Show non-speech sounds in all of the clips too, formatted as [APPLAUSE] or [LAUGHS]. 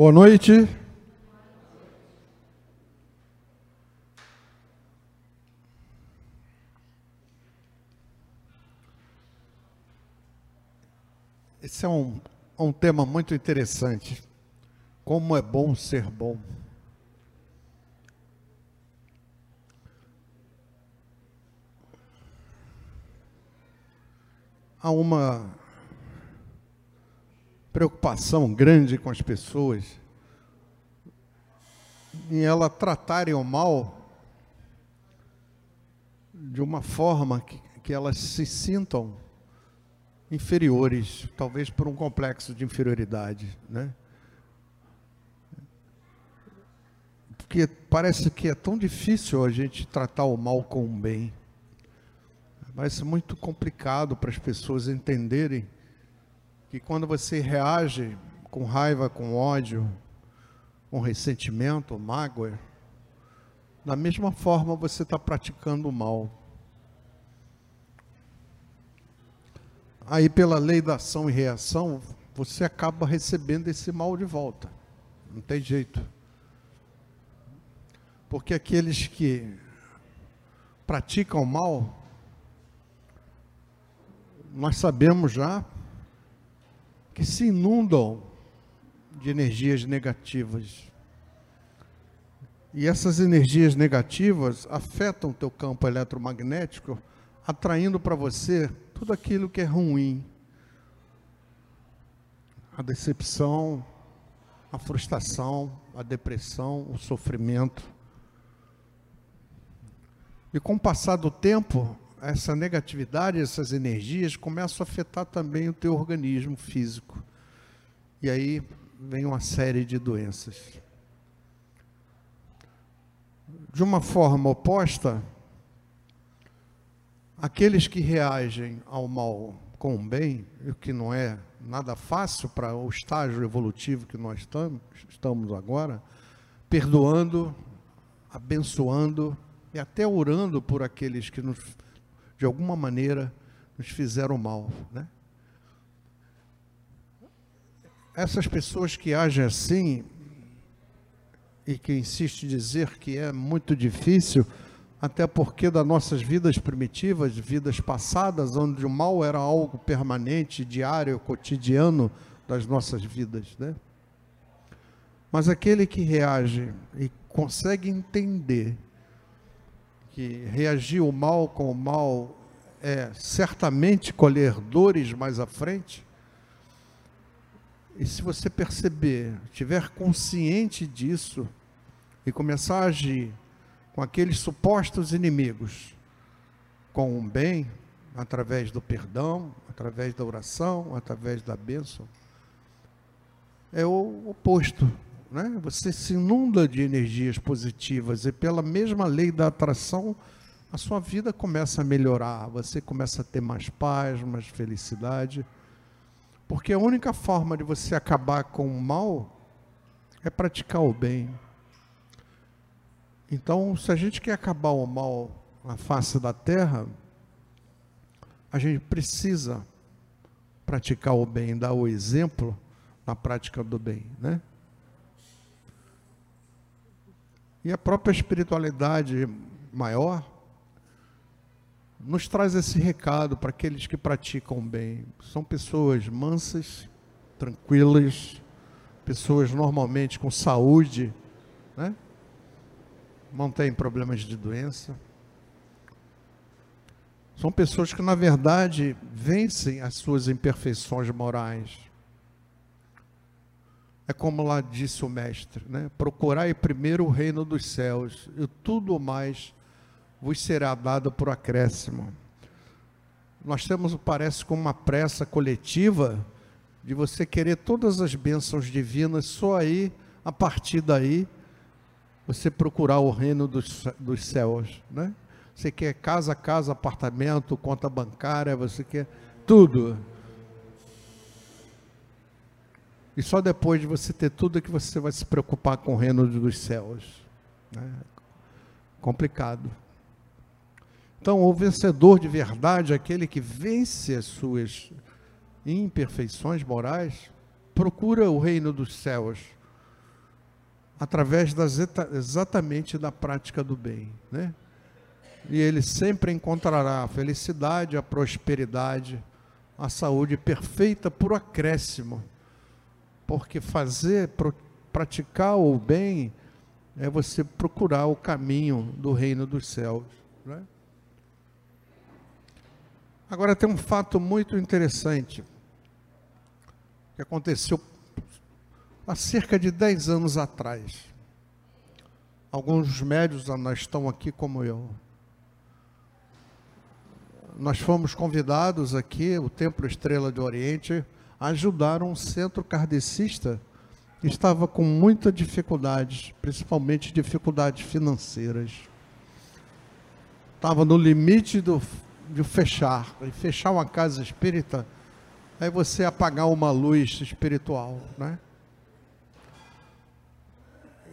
Boa noite. Esse é um, um tema muito interessante. Como é bom ser bom. Há uma preocupação grande com as pessoas em ela tratarem o mal de uma forma que, que elas se sintam inferiores, talvez por um complexo de inferioridade, né? Porque parece que é tão difícil a gente tratar o mal com o bem. Parece muito complicado para as pessoas entenderem que quando você reage com raiva, com ódio, com ressentimento, mágoa, da mesma forma você está praticando o mal. Aí, pela lei da ação e reação, você acaba recebendo esse mal de volta. Não tem jeito. Porque aqueles que praticam mal, nós sabemos já que se inundam de energias negativas. E essas energias negativas afetam o teu campo eletromagnético, atraindo para você tudo aquilo que é ruim. A decepção, a frustração, a depressão, o sofrimento. E com o passar do tempo, essa negatividade, essas energias começam a afetar também o teu organismo físico. E aí vem uma série de doenças. De uma forma oposta, aqueles que reagem ao mal com o bem, o que não é nada fácil para o estágio evolutivo que nós estamos, estamos agora, perdoando, abençoando e até orando por aqueles que nos de alguma maneira nos fizeram mal, né? Essas pessoas que agem assim e que insiste em dizer que é muito difícil, até porque das nossas vidas primitivas, vidas passadas, onde o mal era algo permanente, diário, cotidiano das nossas vidas, né? Mas aquele que reage e consegue entender que reagir o mal com o mal é certamente colher dores mais à frente. E se você perceber, tiver consciente disso e começar a agir com aqueles supostos inimigos, com o bem, através do perdão, através da oração, através da bênção, é o oposto né? você se inunda de energias positivas e pela mesma lei da atração, a sua vida começa a melhorar, você começa a ter mais paz, mais felicidade. Porque a única forma de você acabar com o mal é praticar o bem. Então, se a gente quer acabar o mal na face da terra, a gente precisa praticar o bem, dar o exemplo na prática do bem, né? E a própria espiritualidade maior nos traz esse recado para aqueles que praticam bem. São pessoas mansas, tranquilas, pessoas normalmente com saúde, né? não têm problemas de doença. São pessoas que, na verdade, vencem as suas imperfeições morais é como lá disse o mestre, né? Procurai primeiro o reino dos céus, e tudo mais vos será dado por acréscimo. Nós temos, parece, como uma pressa coletiva de você querer todas as bênçãos divinas, só aí, a partir daí, você procurar o reino dos, dos céus, né? Você quer casa, casa, apartamento, conta bancária, você quer tudo. E só depois de você ter tudo é que você vai se preocupar com o reino dos céus. Né? Complicado. Então, o vencedor de verdade, aquele que vence as suas imperfeições morais, procura o reino dos céus. através das, exatamente da prática do bem, né? E ele sempre encontrará a felicidade, a prosperidade, a saúde perfeita por acréscimo. Porque fazer, praticar o bem é você procurar o caminho do reino dos céus. Né? Agora tem um fato muito interessante que aconteceu há cerca de 10 anos atrás. Alguns médios estão aqui como eu. Nós fomos convidados aqui, o Templo Estrela do Oriente, ajudar um centro kardecista que estava com muita dificuldade, principalmente dificuldades financeiras. Estava no limite do, de fechar. E fechar uma casa espírita é você apagar uma luz espiritual, né?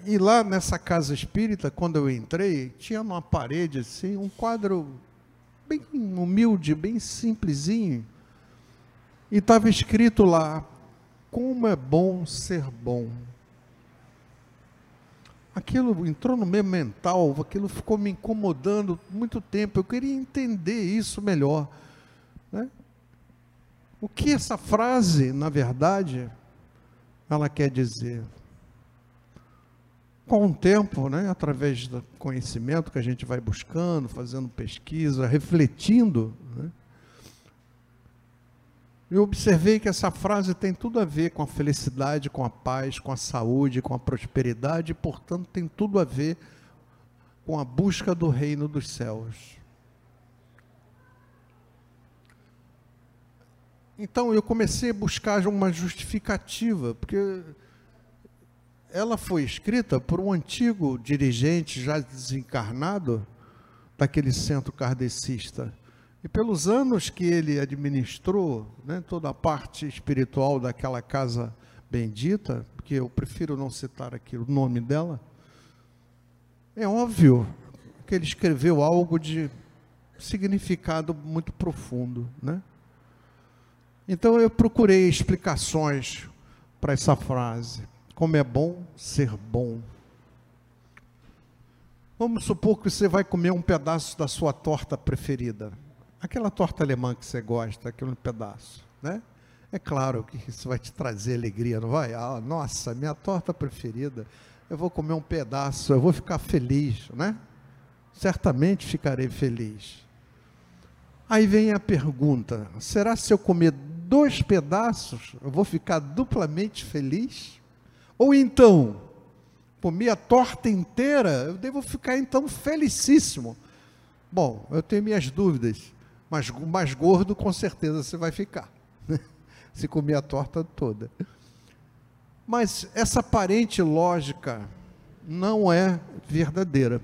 E lá nessa casa espírita, quando eu entrei, tinha numa parede assim um quadro bem humilde, bem simplesinho. E estava escrito lá: Como é bom ser bom. Aquilo entrou no meu mental, aquilo ficou me incomodando muito tempo. Eu queria entender isso melhor. Né? O que essa frase, na verdade, ela quer dizer? com o tempo, né, através do conhecimento que a gente vai buscando, fazendo pesquisa, refletindo, eu observei que essa frase tem tudo a ver com a felicidade, com a paz, com a saúde, com a prosperidade, e, portanto, tem tudo a ver com a busca do reino dos céus. Então eu comecei a buscar uma justificativa, porque ela foi escrita por um antigo dirigente já desencarnado daquele centro kardecista. E pelos anos que ele administrou, né, toda a parte espiritual daquela casa bendita, porque eu prefiro não citar aqui o nome dela, é óbvio que ele escreveu algo de significado muito profundo, né? Então eu procurei explicações para essa frase. Como é bom ser bom. Vamos supor que você vai comer um pedaço da sua torta preferida. Aquela torta alemã que você gosta, aquele pedaço, né? É claro que isso vai te trazer alegria, não vai? Ah, nossa, minha torta preferida. Eu vou comer um pedaço, eu vou ficar feliz, né? Certamente ficarei feliz. Aí vem a pergunta: será se eu comer dois pedaços, eu vou ficar duplamente feliz? Ou então, comi a torta inteira, eu devo ficar então felicíssimo. Bom, eu tenho minhas dúvidas, mas mais gordo com certeza você vai ficar, né? [LAUGHS] se comer a torta toda. Mas essa aparente lógica não é verdadeira.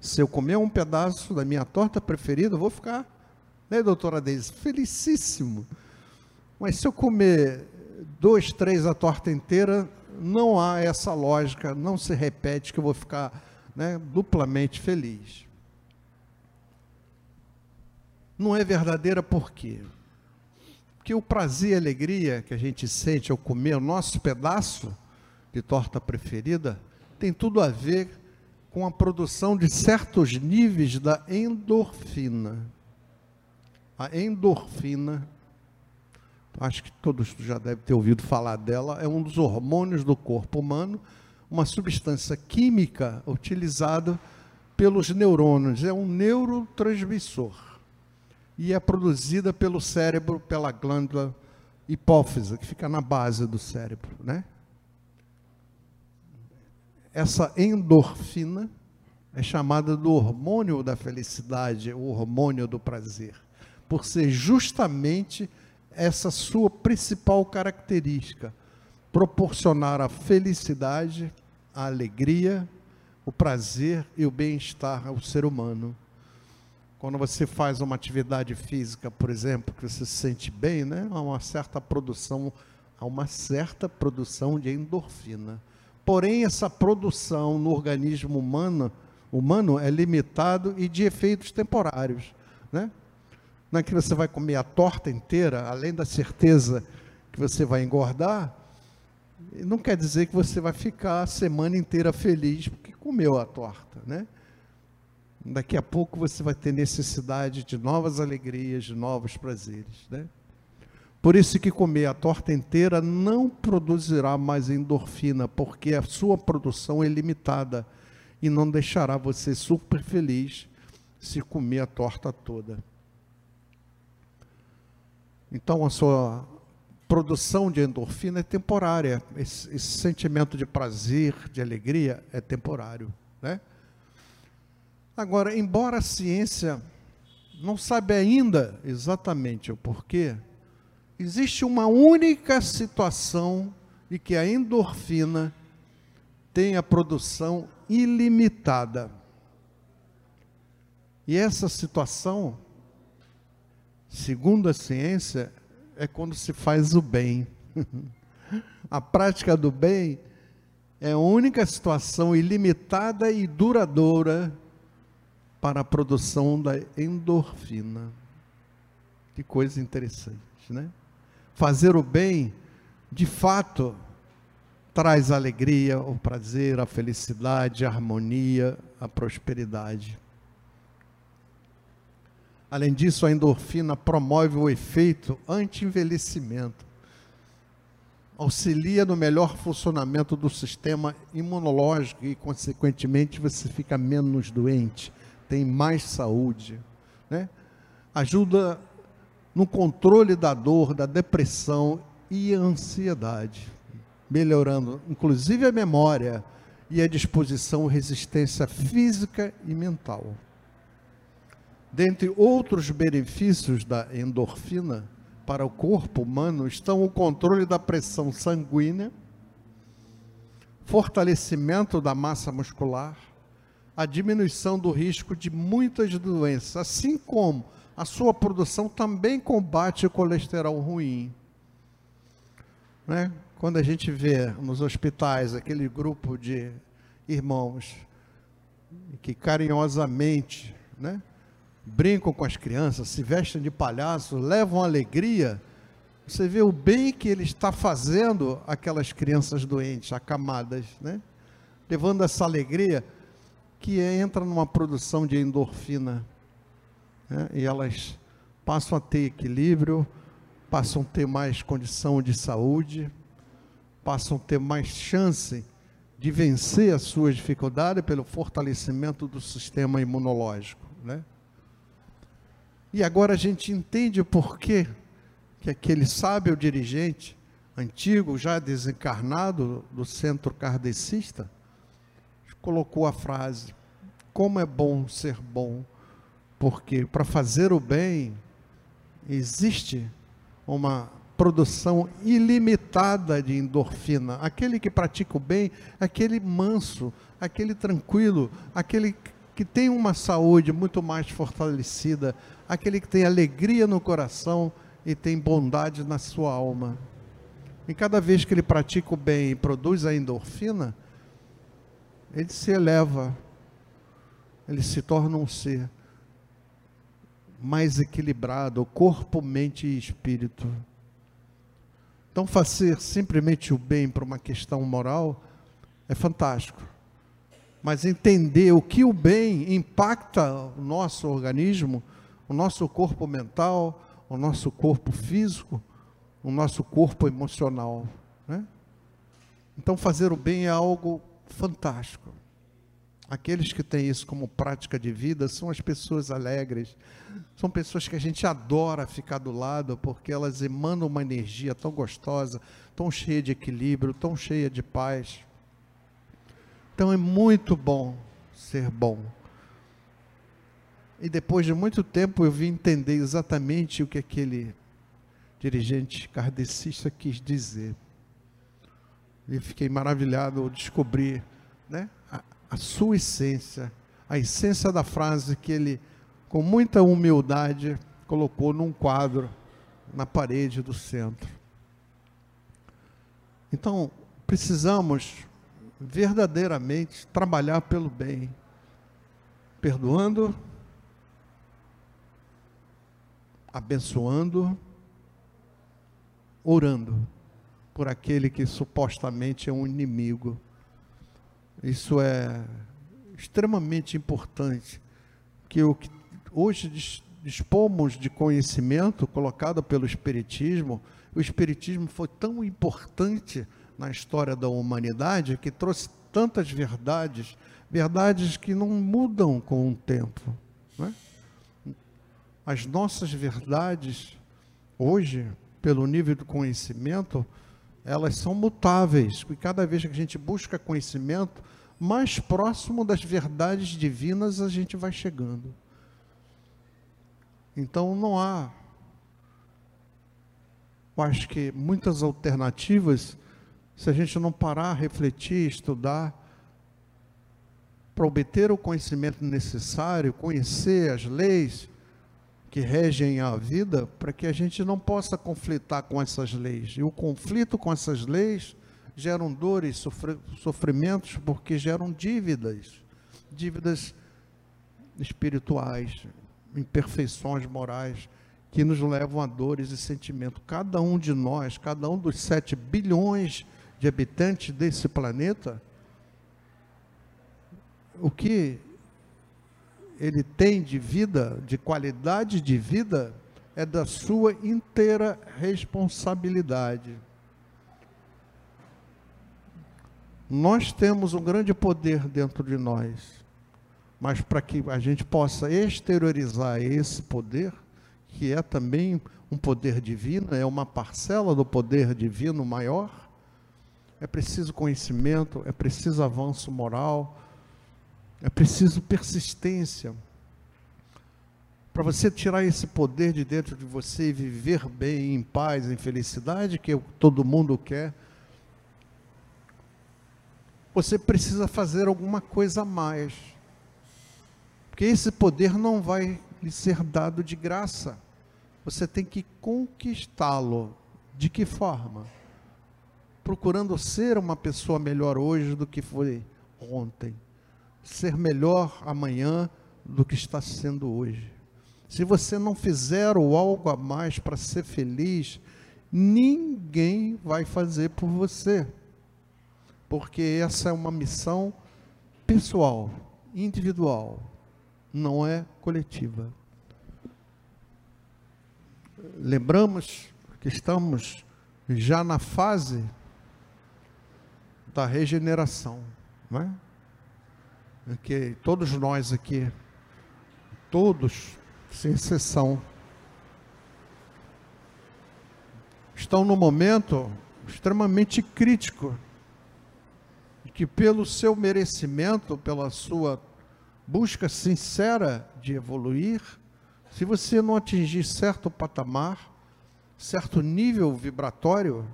Se eu comer um pedaço da minha torta preferida, eu vou ficar, né, doutora Deise, felicíssimo. Mas se eu comer dois, três a torta inteira, não há essa lógica, não se repete que eu vou ficar né, duplamente feliz. Não é verdadeira por quê? Porque o prazer e alegria que a gente sente ao comer o nosso pedaço de torta preferida tem tudo a ver com a produção de certos níveis da endorfina. A endorfina acho que todos já devem ter ouvido falar dela, é um dos hormônios do corpo humano, uma substância química utilizada pelos neurônios, é um neurotransmissor. E é produzida pelo cérebro, pela glândula hipófise, que fica na base do cérebro, né? Essa endorfina é chamada do hormônio da felicidade, o hormônio do prazer, por ser justamente essa sua principal característica: proporcionar a felicidade, a alegria, o prazer e o bem-estar ao ser humano. Quando você faz uma atividade física, por exemplo, que você se sente bem, né? há uma certa produção, há uma certa produção de endorfina. Porém, essa produção no organismo humano, humano é limitado e de efeitos temporários. Né? é que você vai comer a torta inteira, além da certeza que você vai engordar, não quer dizer que você vai ficar a semana inteira feliz porque comeu a torta, né? Daqui a pouco você vai ter necessidade de novas alegrias, de novos prazeres, né? Por isso que comer a torta inteira não produzirá mais endorfina, porque a sua produção é limitada e não deixará você super feliz se comer a torta toda. Então a sua produção de endorfina é temporária. Esse, esse sentimento de prazer, de alegria é temporário, né? Agora, embora a ciência não sabe ainda exatamente o porquê, existe uma única situação de que a endorfina tem a produção ilimitada. E essa situação, segundo a ciência, é quando se faz o bem. [LAUGHS] a prática do bem é a única situação ilimitada e duradoura para a produção da endorfina. Que coisa interessante, né? Fazer o bem, de fato, traz alegria, o prazer, a felicidade, a harmonia, a prosperidade. Além disso, a endorfina promove o efeito anti-envelhecimento, auxilia no melhor funcionamento do sistema imunológico e, consequentemente, você fica menos doente, tem mais saúde, né? ajuda no controle da dor, da depressão e ansiedade, melhorando inclusive a memória e a disposição resistência física e mental. Dentre outros benefícios da endorfina para o corpo humano estão o controle da pressão sanguínea, fortalecimento da massa muscular, a diminuição do risco de muitas doenças, assim como a sua produção também combate o colesterol ruim. Né? Quando a gente vê nos hospitais aquele grupo de irmãos que carinhosamente né, brincam com as crianças, se vestem de palhaço, levam alegria, você vê o bem que ele está fazendo aquelas crianças doentes, acamadas, né? levando essa alegria que entra numa produção de endorfina. Né? E elas passam a ter equilíbrio, passam a ter mais condição de saúde, passam a ter mais chance de vencer as suas dificuldades pelo fortalecimento do sistema imunológico. Né? E agora a gente entende porquê que aquele sábio dirigente, antigo, já desencarnado do centro kardecista, colocou a frase: Como é bom ser bom, porque para fazer o bem existe uma produção ilimitada de endorfina. Aquele que pratica o bem, aquele manso, aquele tranquilo, aquele que tem uma saúde muito mais fortalecida, aquele que tem alegria no coração e tem bondade na sua alma. E cada vez que ele pratica o bem e produz a endorfina, ele se eleva, ele se torna um ser mais equilibrado, corpo, mente e espírito. Então, fazer simplesmente o bem para uma questão moral é fantástico. Mas entender o que o bem impacta o nosso organismo, o nosso corpo mental, o nosso corpo físico, o nosso corpo emocional. Né? Então, fazer o bem é algo fantástico. Aqueles que têm isso como prática de vida são as pessoas alegres, são pessoas que a gente adora ficar do lado, porque elas emanam uma energia tão gostosa, tão cheia de equilíbrio, tão cheia de paz. Então é muito bom ser bom. E depois de muito tempo eu vim entender exatamente o que aquele dirigente kardecista quis dizer. E fiquei maravilhado ao descobrir né, a sua essência, a essência da frase que ele, com muita humildade, colocou num quadro na parede do centro. Então, precisamos verdadeiramente trabalhar pelo bem, perdoando, abençoando, orando por aquele que supostamente é um inimigo. Isso é extremamente importante, que o que hoje dispomos de conhecimento colocado pelo Espiritismo, o Espiritismo foi tão importante na história da humanidade que trouxe tantas verdades, verdades que não mudam com o tempo. É? As nossas verdades, hoje, pelo nível do conhecimento, elas são mutáveis, e cada vez que a gente busca conhecimento, mais próximo das verdades divinas a gente vai chegando. Então não há, eu acho que muitas alternativas, se a gente não parar, refletir, estudar, para obter o conhecimento necessário, conhecer as leis que regem a vida, para que a gente não possa conflitar com essas leis. E o conflito com essas leis geram dores, sofrimentos, porque geram dívidas, dívidas espirituais, imperfeições morais que nos levam a dores e sentimentos. Cada um de nós, cada um dos sete bilhões de habitantes desse planeta, o que ele tem de vida, de qualidade de vida, é da sua inteira responsabilidade. Nós temos um grande poder dentro de nós mas para que a gente possa exteriorizar esse poder, que é também um poder divino, é uma parcela do poder divino maior, é preciso conhecimento, é preciso avanço moral, é preciso persistência. Para você tirar esse poder de dentro de você e viver bem, em paz, em felicidade, que todo mundo quer, você precisa fazer alguma coisa a mais. Porque esse poder não vai lhe ser dado de graça. Você tem que conquistá-lo. De que forma? Procurando ser uma pessoa melhor hoje do que foi ontem. Ser melhor amanhã do que está sendo hoje. Se você não fizer o algo a mais para ser feliz, ninguém vai fazer por você. Porque essa é uma missão pessoal, individual não é coletiva. Lembramos que estamos já na fase da regeneração, não é? Que todos nós aqui, todos, sem exceção, estão no momento extremamente crítico, que pelo seu merecimento, pela sua busca sincera de evoluir, se você não atingir certo patamar, certo nível vibratório,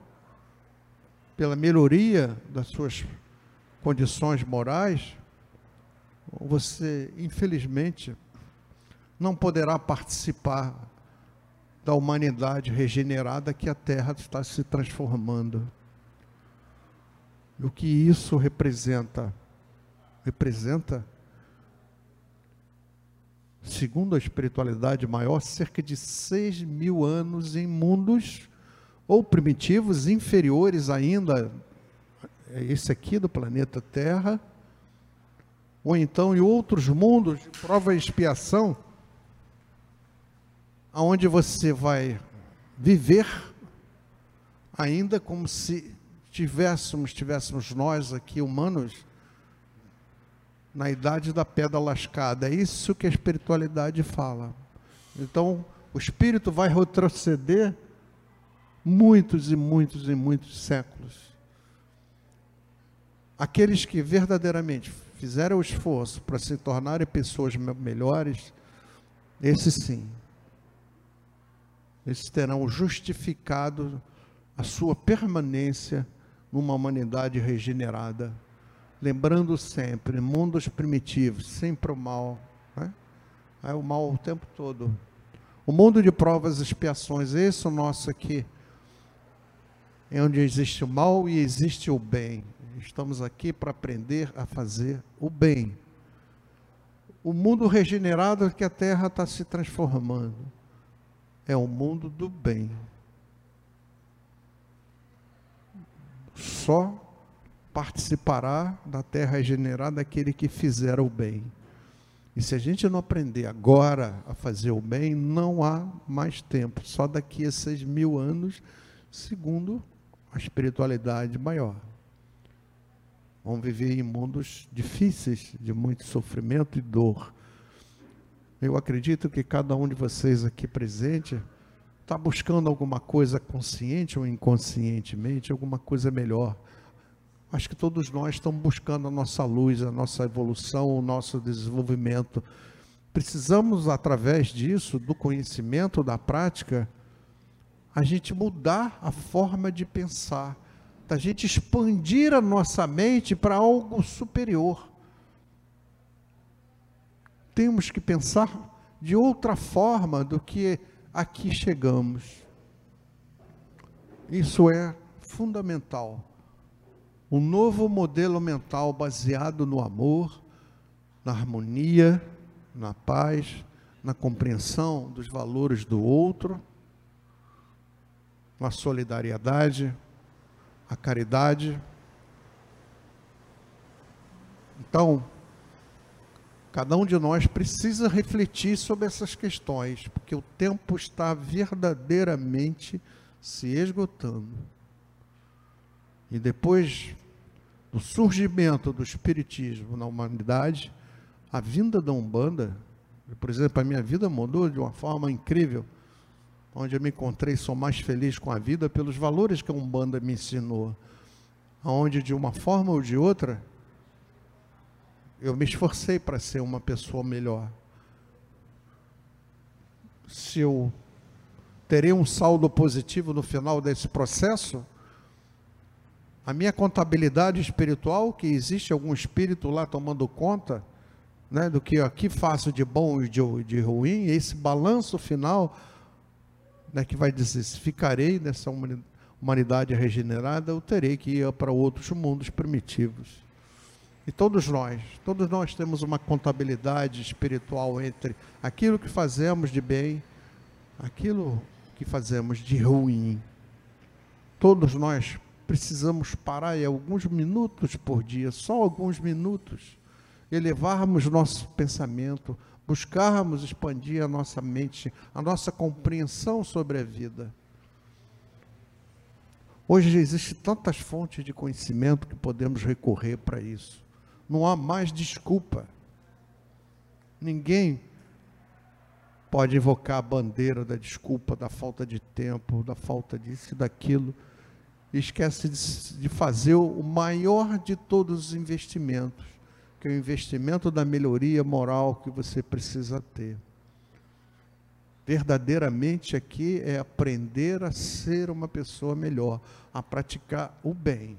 pela melhoria das suas condições morais, você, infelizmente, não poderá participar da humanidade regenerada que a Terra está se transformando. E o que isso representa? Representa segundo a espiritualidade maior, cerca de 6 mil anos em mundos ou primitivos, inferiores ainda esse aqui do planeta Terra, ou então em outros mundos de prova e expiação, aonde você vai viver ainda como se tivéssemos, tivéssemos nós aqui humanos na idade da pedra lascada. É isso que a espiritualidade fala. Então, o espírito vai retroceder muitos e muitos e muitos séculos. Aqueles que verdadeiramente fizeram o esforço para se tornarem pessoas melhores, esses sim, esses terão justificado a sua permanência numa humanidade regenerada lembrando sempre, mundos primitivos, sempre o mal. Né? É o mal o tempo todo. O mundo de provas e expiações, esse é o nosso aqui, é onde existe o mal e existe o bem. Estamos aqui para aprender a fazer o bem. O mundo regenerado que a Terra está se transformando é o mundo do bem. só participará da terra regenerada aquele que fizer o bem. E se a gente não aprender agora a fazer o bem, não há mais tempo. Só daqui a seis mil anos, segundo a espiritualidade maior. Vão viver em mundos difíceis, de muito sofrimento e dor. Eu acredito que cada um de vocês aqui presente está buscando alguma coisa consciente ou inconscientemente, alguma coisa melhor. Acho que todos nós estamos buscando a nossa luz, a nossa evolução, o nosso desenvolvimento. Precisamos, através disso, do conhecimento, da prática, a gente mudar a forma de pensar, da gente expandir a nossa mente para algo superior. Temos que pensar de outra forma do que aqui chegamos. Isso é fundamental um novo modelo mental baseado no amor, na harmonia, na paz, na compreensão dos valores do outro, na solidariedade, a caridade. Então, cada um de nós precisa refletir sobre essas questões, porque o tempo está verdadeiramente se esgotando. E depois do surgimento do Espiritismo na humanidade, a vinda da Umbanda, por exemplo, a minha vida mudou de uma forma incrível, onde eu me encontrei, sou mais feliz com a vida pelos valores que a Umbanda me ensinou, onde de uma forma ou de outra, eu me esforcei para ser uma pessoa melhor. Se eu terei um saldo positivo no final desse processo, a minha contabilidade espiritual, que existe algum espírito lá tomando conta, né, do que aqui faço de bom e de, de ruim, esse balanço final, né, que vai dizer, se ficarei nessa humanidade regenerada, eu terei que ir para outros mundos primitivos. E todos nós, todos nós temos uma contabilidade espiritual entre aquilo que fazemos de bem, aquilo que fazemos de ruim. Todos nós precisamos parar em alguns minutos por dia, só alguns minutos, elevarmos nosso pensamento, buscarmos expandir a nossa mente, a nossa compreensão sobre a vida. Hoje existem tantas fontes de conhecimento que podemos recorrer para isso. Não há mais desculpa. Ninguém pode invocar a bandeira da desculpa, da falta de tempo, da falta disso e daquilo esquece de, de fazer o maior de todos os investimentos, que é o investimento da melhoria moral que você precisa ter. Verdadeiramente aqui é aprender a ser uma pessoa melhor, a praticar o bem.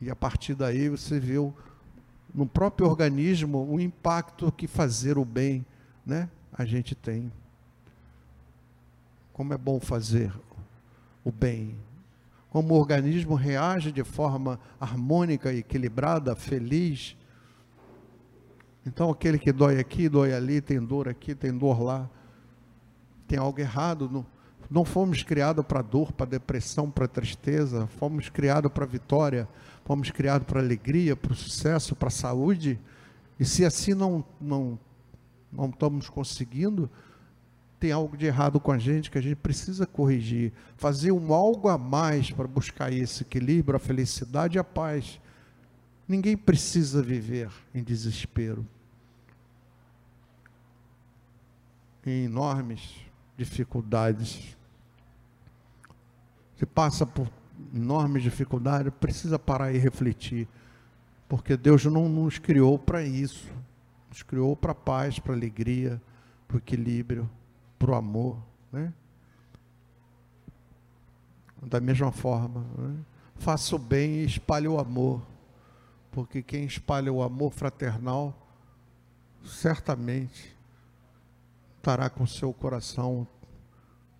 E a partir daí você vê no próprio organismo o impacto que fazer o bem, né, a gente tem. Como é bom fazer o bem. Como o organismo reage de forma harmônica, equilibrada, feliz. Então, aquele que dói aqui, dói ali, tem dor aqui, tem dor lá, tem algo errado. Não, não fomos criados para dor, para depressão, para tristeza, fomos criados para vitória, fomos criados para alegria, para sucesso, para saúde. E se assim não, não, não estamos conseguindo, tem algo de errado com a gente que a gente precisa corrigir, fazer um algo a mais para buscar esse equilíbrio, a felicidade e a paz. Ninguém precisa viver em desespero. Em enormes dificuldades. Se passa por enormes dificuldades, precisa parar e refletir. Porque Deus não nos criou para isso. Nos criou para paz, para alegria, para equilíbrio para o amor. Né? Da mesma forma, né? faça o bem e espalhe o amor, porque quem espalha o amor fraternal, certamente estará com seu coração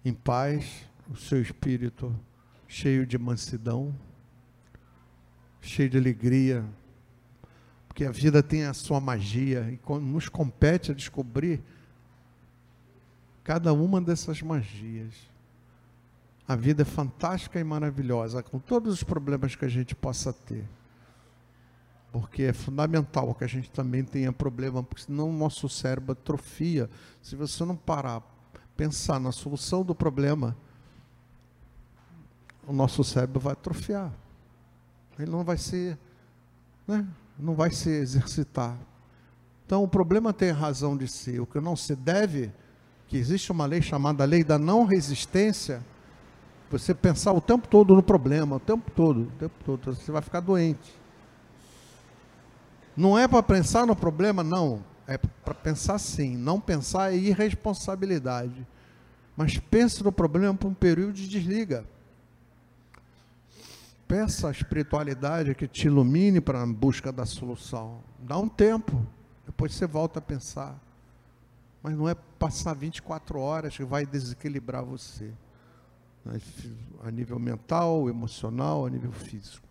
em paz, o seu espírito cheio de mansidão, cheio de alegria, porque a vida tem a sua magia e nos compete a descobrir cada uma dessas magias. A vida é fantástica e maravilhosa, com todos os problemas que a gente possa ter. Porque é fundamental que a gente também tenha problema, porque senão o nosso cérebro atrofia. Se você não parar, pensar na solução do problema, o nosso cérebro vai atrofiar. Ele não vai ser, né? não vai se exercitar. Então o problema tem razão de ser. O que não se deve, que existe uma lei chamada lei da não resistência, você pensar o tempo todo no problema, o tempo todo, o tempo todo, você vai ficar doente. Não é para pensar no problema, não. É para pensar sim. Não pensar é irresponsabilidade. Mas pense no problema por um período de desliga. Peça a espiritualidade que te ilumine para a busca da solução. Dá um tempo, depois você volta a pensar. Mas não é passar 24 horas que vai desequilibrar você a nível mental, emocional, a nível físico.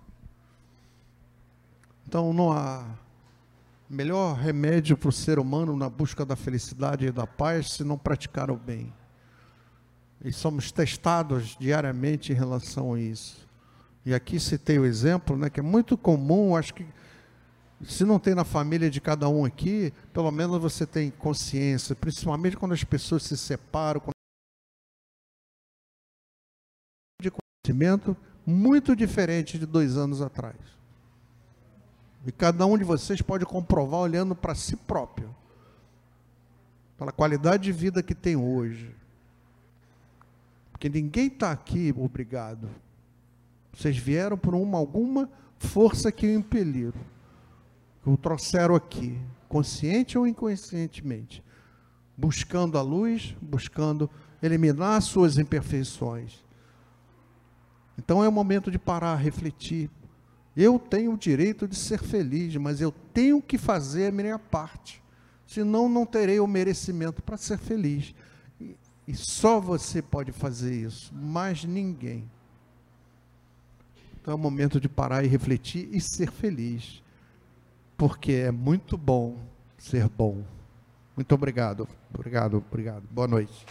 Então não há melhor remédio para o ser humano na busca da felicidade e da paz se não praticar o bem. E somos testados diariamente em relação a isso. E aqui citei o exemplo, né, que é muito comum, acho que se não tem na família de cada um aqui, pelo menos você tem consciência, principalmente quando as pessoas se separam, conhecimento muito diferente de dois anos atrás. E cada um de vocês pode comprovar olhando para si próprio, pela qualidade de vida que tem hoje. Porque ninguém está aqui obrigado. Vocês vieram por uma, alguma força que o impeliram, o trouxeram aqui, consciente ou inconscientemente, buscando a luz, buscando eliminar suas imperfeições então é o momento de parar, refletir. Eu tenho o direito de ser feliz, mas eu tenho que fazer a minha parte. Senão não terei o merecimento para ser feliz. E, e só você pode fazer isso, mais ninguém. Então é o momento de parar e refletir e ser feliz. Porque é muito bom ser bom. Muito obrigado. Obrigado, obrigado. Boa noite.